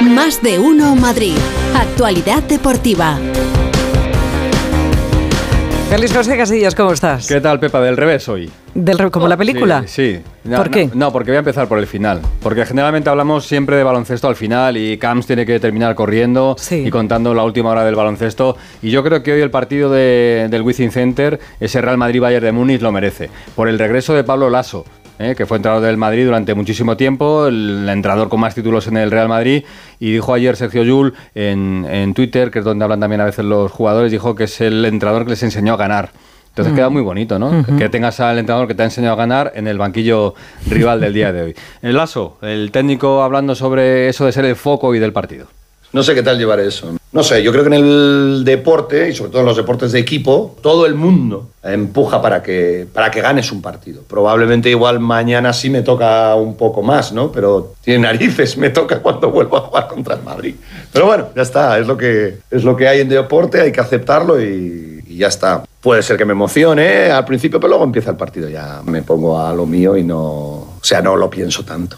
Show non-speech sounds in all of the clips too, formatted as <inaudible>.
Más de uno Madrid. Actualidad deportiva. Feliz José Casillas, ¿cómo estás? ¿Qué tal, Pepa? Del revés hoy. Del, ¿Como la película? Sí. sí. ¿Por qué? No, porque voy a empezar por el final. Porque generalmente hablamos siempre de baloncesto al final y Camps tiene que terminar corriendo y contando la última hora del baloncesto. Y yo creo que hoy el partido del Wizzing Center, ese Real Madrid-Bayern de Múnich, lo merece. Por el regreso de Pablo Lasso. ¿Eh? que fue entrenador del Madrid durante muchísimo tiempo, el entrenador con más títulos en el Real Madrid, y dijo ayer Sergio Yul en, en Twitter, que es donde hablan también a veces los jugadores, dijo que es el entrenador que les enseñó a ganar. Entonces queda muy bonito, ¿no? Que tengas al entrenador que te ha enseñado a ganar en el banquillo rival del día de hoy. <laughs> El Lazo, el técnico hablando sobre eso de ser el foco y del partido. No sé qué tal llevar eso. No sé, yo creo que en el deporte, y sobre todo en los deportes de equipo, todo el mundo empuja para que, para que ganes un partido. Probablemente igual mañana sí me toca un poco más, ¿no? Pero tiene narices, me toca cuando vuelvo a jugar contra el Madrid. Pero bueno, ya está, es lo que, es lo que hay en deporte, hay que aceptarlo y, y ya está. Puede ser que me emocione al principio, pero luego empieza el partido, ya me pongo a lo mío y no, o sea, no lo pienso tanto.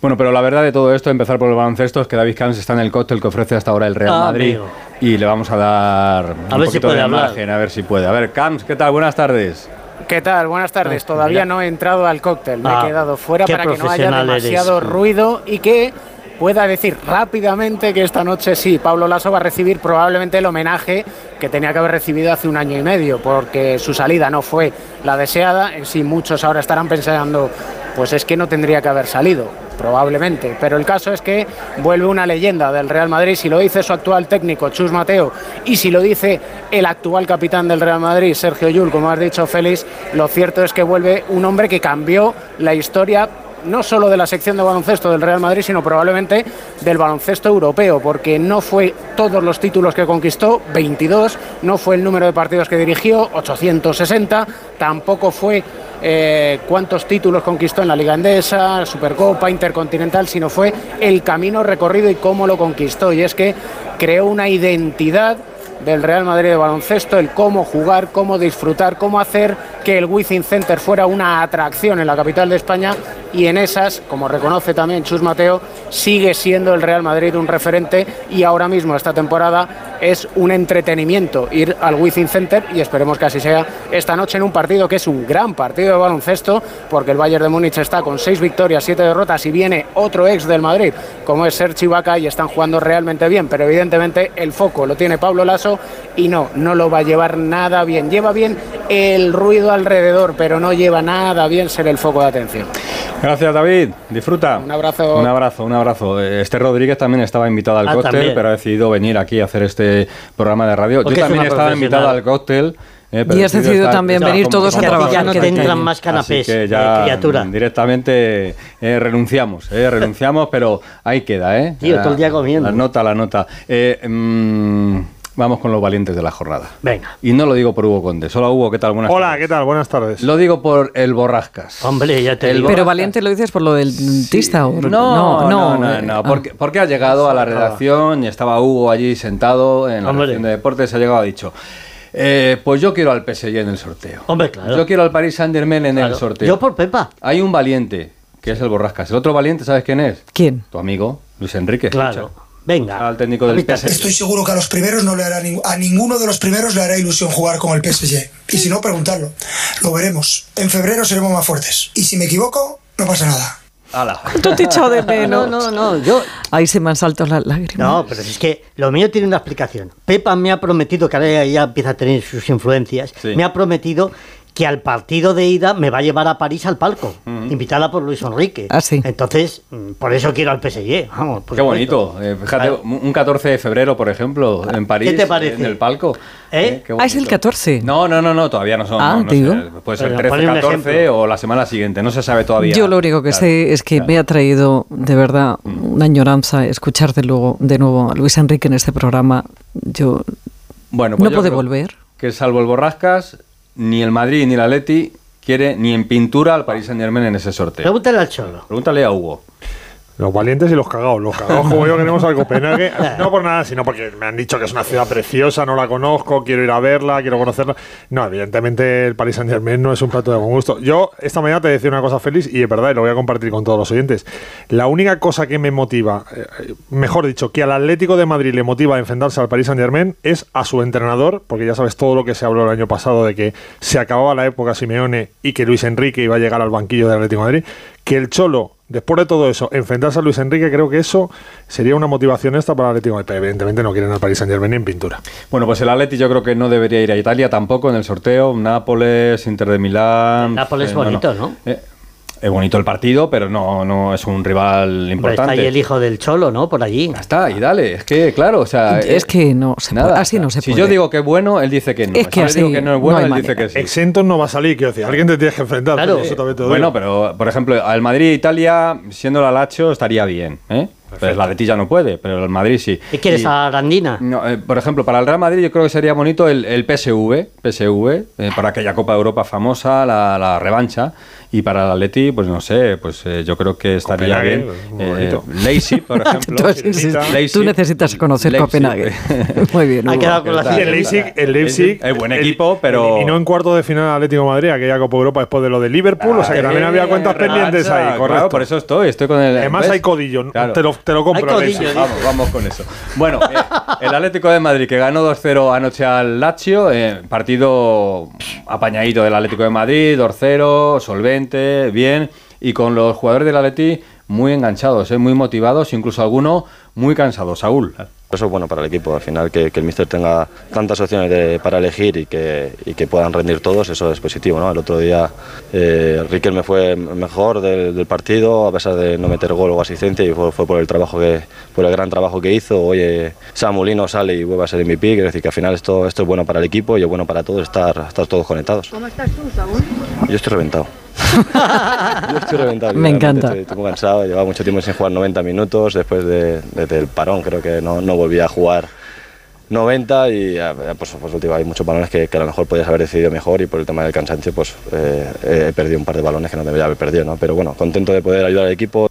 Bueno, pero la verdad de todo esto, empezar por el baloncesto, es que David Camps está en el cóctel que ofrece hasta ahora el Real Ah, Madrid. amigo. Y le vamos a dar A un ver poquito de hablar. imagen, a ver si puede. A ver, Camps, ¿qué tal? Buenas tardes. ¿Qué tal? Buenas tardes. Ah, Todavía no he entrado al cóctel. Me Ah, he quedado fuera para que no haya eres. demasiado ruido y que pueda decir rápidamente que esta noche sí, Pablo Lasso va a recibir probablemente el homenaje que tenía que haber recibido hace un año y medio, porque su salida no fue la deseada. En sí, muchos ahora estarán pensando, pues es que no tendría que haber salido, probablemente. Pero el caso es que vuelve una leyenda del Real Madrid, si lo dice su actual técnico, Chus Mateo, y si lo dice el actual capitán del Real Madrid, Sergio Yul, como has dicho, Félix, lo cierto es que vuelve un hombre que cambió la historia no solo de la sección de baloncesto del Real Madrid, sino probablemente del baloncesto europeo, porque no fue todos los títulos que conquistó, 22, no fue el número de partidos que dirigió, 860, tampoco fue eh, cuántos títulos conquistó en la Liga Endesa, Supercopa, Intercontinental, sino fue el camino recorrido y cómo lo conquistó. Y es que creó una identidad del Real Madrid de baloncesto, el cómo jugar, cómo disfrutar, cómo hacer que el Wizzing Center fuera una atracción en la capital de España y en esas, como reconoce también Chus Mateo, sigue siendo el Real Madrid un referente y ahora mismo esta temporada es un entretenimiento ir al Wizzing Center y esperemos que así sea esta noche en un partido que es un gran partido de baloncesto porque el Bayern de Múnich está con seis victorias, siete derrotas y viene otro ex del Madrid como es Sergi Ibaka y están jugando realmente bien, pero evidentemente el foco lo tiene Pablo Lasso y no, no lo va a llevar nada bien. Lleva bien el ruido alrededor, pero no lleva nada bien ser el foco de atención. Gracias, David. Disfruta. Un abrazo. Un abrazo, un abrazo. Eh, Este Rodríguez también estaba invitado al Ah, cóctel, también. pero ha decidido venir aquí a hacer este programa de radio. Porque Yo también estaba invitado al cóctel. eh, Y has decidido estar- también venir todos a Es que a ti trabajar, ya no te entran más canapés, Así que eh, ya criatura. mm, directamente eh, renunciamos, eh, renunciamos, pero ahí queda, ¿eh? Tío, todo el día comiendo. La nota, la nota. Eh, mm, vamos con los valientes de la jornada. Venga. Y no lo digo por Hugo Conde, solo Hugo, ¿qué tal? Buenas Hola, tardes. ¿qué tal? Buenas tardes. Lo digo por el Borrascas. Hombre, ya te El digo. Pero valiente lo dices por lo del dentista o No, no, no, no, eh, ah. porque, porque ha llegado a la redacción y estaba Hugo allí sentado en la Hombre. redacción de deportes, ha llegado y ha dicho, eh, pues yo quiero al PSG en el sorteo. Hombre, claro. Yo quiero al Paris Saint Germain en Claro. el sorteo. Yo por Pepa. Hay un valiente, que es el Borrascas. El otro valiente, ¿sabes quién es? ¿Quién? Tu amigo, Luis Enrique. Claro. Venga. Al técnico del PSG. Estoy seguro que a los primeros no le hará a ninguno de los primeros le hará ilusión jugar con el PSG. Y si no, preguntarlo. Lo veremos. En febrero seremos más fuertes. Y si me equivoco, no pasa nada. Ala. Tú te he echado de <laughs> No, menos. no, no, yo... Ahí se me han saltado las lágrimas. No, pero es que lo mío tiene una explicación. Pepa me ha prometido, que ahora ya empieza a tener sus influencias, Sí. me ha prometido que al partido de ida me va a llevar a París al palco, invitada por Luis Enrique. Ah, sí. Entonces, mm, por eso quiero al PSG. Vamos, por Qué supuesto. bonito. Eh, fíjate, Claro. un 14 de febrero, por ejemplo, en París, ¿Qué te parece? en el palco. ¿Eh? qué Ah, es el bonito. 14. No, no, no, no, todavía no son. Ah, no, no digo. sé, puede ser Pero 13, ponle un 14 ejemplo. o la semana siguiente, no se sabe todavía. Yo lo único que Claro, sé es que claro. me ha traído de verdad una añoranza escuchar de, luego, de nuevo a Luis Enrique en este programa. Yo Bueno, no yo puede creo volver. Que salvo el Borrascas, ni el Madrid ni el Atleti quiere ni en pintura al Paris Saint Germain en ese sorteo. Pregúntale al Cholo. Pregúntale a Hugo. Los valientes y los cagados. Los cagados como yo queremos al Copenhague. No por nada, sino porque me han dicho que es una ciudad preciosa, no la conozco, quiero ir a verla, quiero conocerla. No, evidentemente el Paris Saint Germain no es un plato de buen gusto. Yo esta mañana te decía una cosa feliz y es verdad, y lo voy a compartir con todos los oyentes. La única cosa que me motiva, eh, mejor dicho, que al Atlético de Madrid le motiva a enfrentarse al Paris Saint Germain es a su entrenador, porque ya sabes todo lo que se habló el año pasado de que se acababa la época Simeone y que Luis Enrique iba a llegar al banquillo del Atlético de Madrid, que el Cholo después de todo eso, enfrentarse a Luis Enrique, creo que eso sería una motivación esta para el Atlético. Pero evidentemente no quieren al Paris Saint Germain en pintura. Bueno, pues el Atleti yo creo que no debería ir a Italia tampoco en el sorteo. Nápoles, Inter de Milán. Nápoles eh, bonito, ¿no? Eh, es bonito el partido, pero no, no es un rival importante. está ahí el hijo del Cholo, ¿no? Por allí. está, y dale. Es que, claro, o sea. Es, que no se nada, así no se puede. Si yo digo que es bueno, él dice que no. Es que si digo que no es bueno, él dice que sí. Exentos no va a salir, quiero decir. Alguien te tienes que enfrentar. Claro. bueno, pero, por ejemplo, al Madrid-Italia, siendo la Lacho, estaría bien, ¿eh? Pues la Betis ya no puede, pero el Madrid sí. ¿Qué quieres a Arandina? No, eh, por ejemplo, para el Real Madrid yo creo que sería bonito el, el PSV, PSV eh, para aquella Copa de Europa famosa, la, la revancha. Y para el Atleti, pues no sé, pues eh, yo creo que estaría bien. Eh, Leipzig, por <laughs> ejemplo. tú, necesitas conocer Copenhague. <laughs> Muy bien. Ha quedado con la el Leipzig, el Leipzig es buen equipo, pero. Y no en cuarto de final Atlético de Madrid, aquella Copa Europa después de lo de Liverpool. o sea que también había cuentas pendientes ahí, correcto. por eso estoy, estoy con el. Además hay codillo, te, lo, te lo compro. Codillo, vamos, vamos con eso. Bueno, eh, el Atlético de Madrid que ganó 2-0 anoche al Lazio, partido apañadito del Atlético de Madrid, 2-0, solvente, bien y con los jugadores del Atleti muy enganchados, ¿eh? muy motivados, incluso algunos muy cansados. Saúl. Eso es bueno para el equipo, al final que, el míster tenga tantas opciones para elegir y que, que, puedan rendir todos, eso es positivo. ¿no? El otro día eh, me fue mejor del, partido, a pesar de no meter gol o asistencia, y fue, por el trabajo que, por el gran trabajo que hizo. Oye, Samulino sale y vuelve a ser MVP, quiere decir que al final esto, esto es bueno para el equipo y es bueno para todos estar, estar todos conectados. ¿Cómo estás tú, Saúl? Yo estoy reventado. Yo estoy reventado. Me encanta. Estoy, muy cansado, llevaba mucho tiempo sin jugar 90 minutos después de, del parón, creo que no, no volví a jugar 90 y pues, pues hay muchos balones que, a lo mejor podías haber decidido mejor y por el tema del cansancio pues eh, he perdido un par de balones que no debería haber perdido, ¿no? pero bueno, contento de poder ayudar al equipo.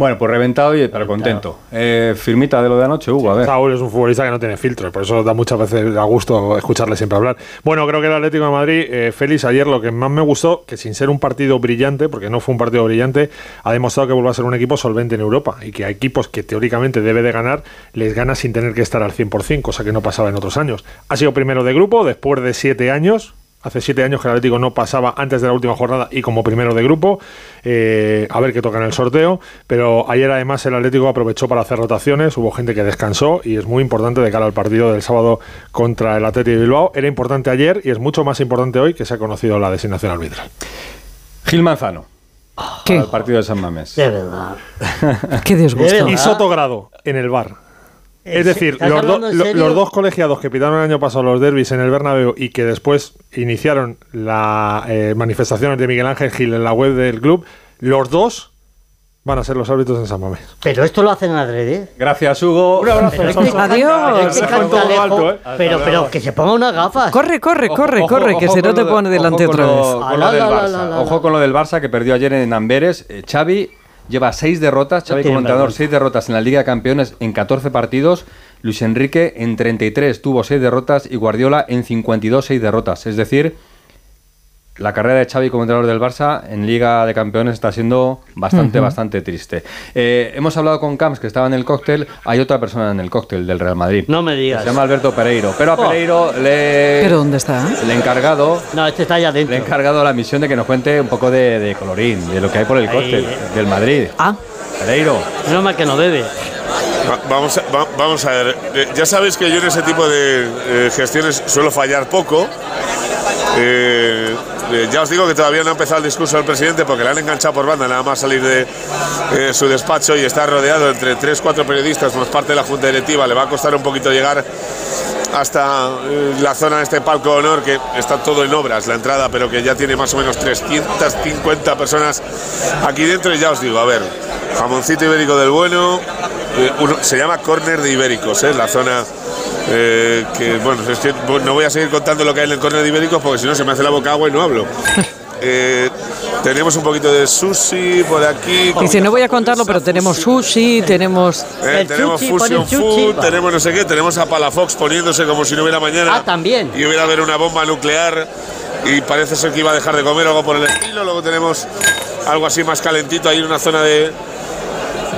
Bueno, pues reventado y pero contento. Eh, firmita de lo de anoche, Hugo, a ver. Saúl es un futbolista que no tiene filtro, por eso da muchas veces a gusto escucharle siempre hablar. Bueno, creo que el Atlético de Madrid, eh, Félix, ayer lo que más me gustó, que sin ser un partido brillante, porque no fue un partido brillante, ha demostrado que vuelve a ser un equipo solvente en Europa y que a equipos que teóricamente debe de ganar, les gana sin tener que estar al 100%, cosa que no pasaba en otros años. Ha sido primero de grupo, después de siete años, Hace siete años que el Atlético no pasaba antes de la última jornada y como primero de grupo. Eh, a ver qué toca en el sorteo. Pero ayer además el Atlético aprovechó para hacer rotaciones. Hubo gente que descansó y es muy importante de cara al partido del sábado contra el Atlético de Bilbao. Era importante ayer y es mucho más importante hoy que se ha conocido la designación arbitral. Gil Manzano. ¿Qué? el partido de San Mamés. De verdad. Qué disgusto. Y Sotogrado en el bar. Es decir, los, los, dos colegiados que pitaron el año pasado los derbis en el Bernabéu y que después iniciaron las eh, manifestaciones de Miguel Ángel Gil en la web del club, los dos van a ser los árbitros en San Mamés. Pero esto lo hacen adrede. Gracias, Hugo. Un abrazo. Adiós. ¿eh? Pero, pero que se ponga unas gafas. Corre, corre, corre, corre, que se no te pone delante otra vez. Ojo con lo del Barça, que perdió ayer en Amberes. Eh, Xavi lleva seis derrotas, Xavi como entrenador, seis derrotas en la Liga de Campeones en 14 partidos. Luis Enrique en 33 tuvo seis derrotas y Guardiola en 52 seis derrotas. Es decir, la carrera de Xavi como entrenador del Barça en Liga de Campeones está siendo bastante, bastante triste. Eh, hemos hablado con Camps, que estaba en el cóctel. Hay otra persona en el cóctel del Real Madrid. No me digas. Se llama Alberto Pereiro. Pero a oh. Pereiro le... ¿Pero dónde está? Le he encargado... No, este está allá dentro. Le he encargado la misión de que nos cuente un poco de, colorín, de lo que hay por el cóctel del Madrid. Ah. Pereiro. No mal que no debe. vamos, a, vamos a ver, eh, ya sabéis que yo en ese tipo de eh, gestiones suelo fallar poco. Eh, eh, ya os digo que todavía no ha empezado el discurso del presidente porque le han enganchado por banda nada más salir de eh, su despacho y está rodeado entre tres, cuatro periodistas, más parte de la Junta Directiva. Le va a costar un poquito llegar hasta eh, la zona de este palco de honor que está todo en obras, la entrada, pero que ya tiene más o menos 350 personas aquí dentro. Y ya os digo, a ver, jamoncito ibérico del bueno, se llama Corner de Ibéricos, la zona que bueno, no voy a seguir contando lo que hay en el córner de Ibéricos porque si no se me hace la boca agua y no hablo. <laughs> eh, tenemos un poquito de sushi por aquí. Dice, no voy a contarlo, pero tenemos sushi, tenemos... Eh, tenemos fusion food, tenemos no sé qué, tenemos a Palafox poniéndose como si no hubiera mañana. Ah, también. Y hubiera haber una bomba nuclear y parece ser que iba a dejar de comer algo por el estilo. Luego tenemos algo así más calentito ahí en una zona de,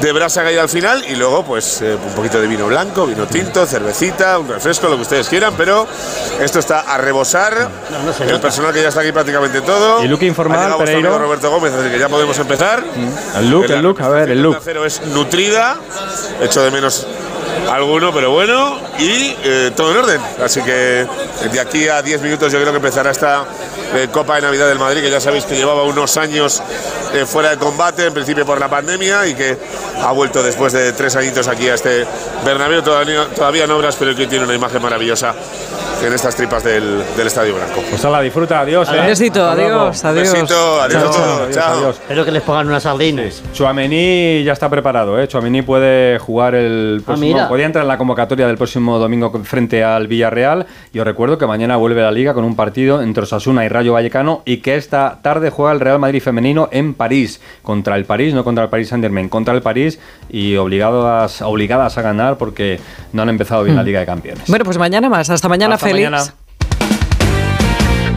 de brasa hay al final y luego pues eh, un poquito de vino blanco, vino tinto, cervecita, un refresco, lo que ustedes quieran, pero esto está a rebosar. el personal que ya está aquí prácticamente todo. Y look informal, Pereiro. Roberto Gómez, así que ya podemos empezar. Mm. El look, el, look, a ver, el look. El es nutrida, hecho de menos alguno, pero bueno, y eh, todo en orden. Así que de aquí a 10 minutos yo creo que empezará esta eh, Copa de Navidad del Madrid, que ya sabéis que llevaba unos años eh, fuera de combate, en principio por la pandemia, y que ha vuelto después de tres añitos aquí a este Bernabéu, todavía, todavía en obras, pero que tiene una imagen maravillosa en estas tripas del, Estadio Blanco. Pues la disfruta, adiós. Eh. Besito, adiós, adiós. Besito, adiós, chao, Espero que les pongan unas sardinas. Chuamení ya está preparado, ¿eh? Chuamení puede jugar el Ah, próximo, podría entrar en la convocatoria del próximo domingo frente al Villarreal. Y os recuerdo que mañana vuelve la Liga con un partido entre Osasuna y Rayo Vallecano y que esta tarde juega el Real Madrid femenino en París, contra el París, no contra el París Saint-Germain, contra el París y obligadas, obligadas a ganar porque no han empezado bien la Hmm. Liga de Campeones. Bueno, pues mañana más. Hasta mañana, Hasta Félix. mañana.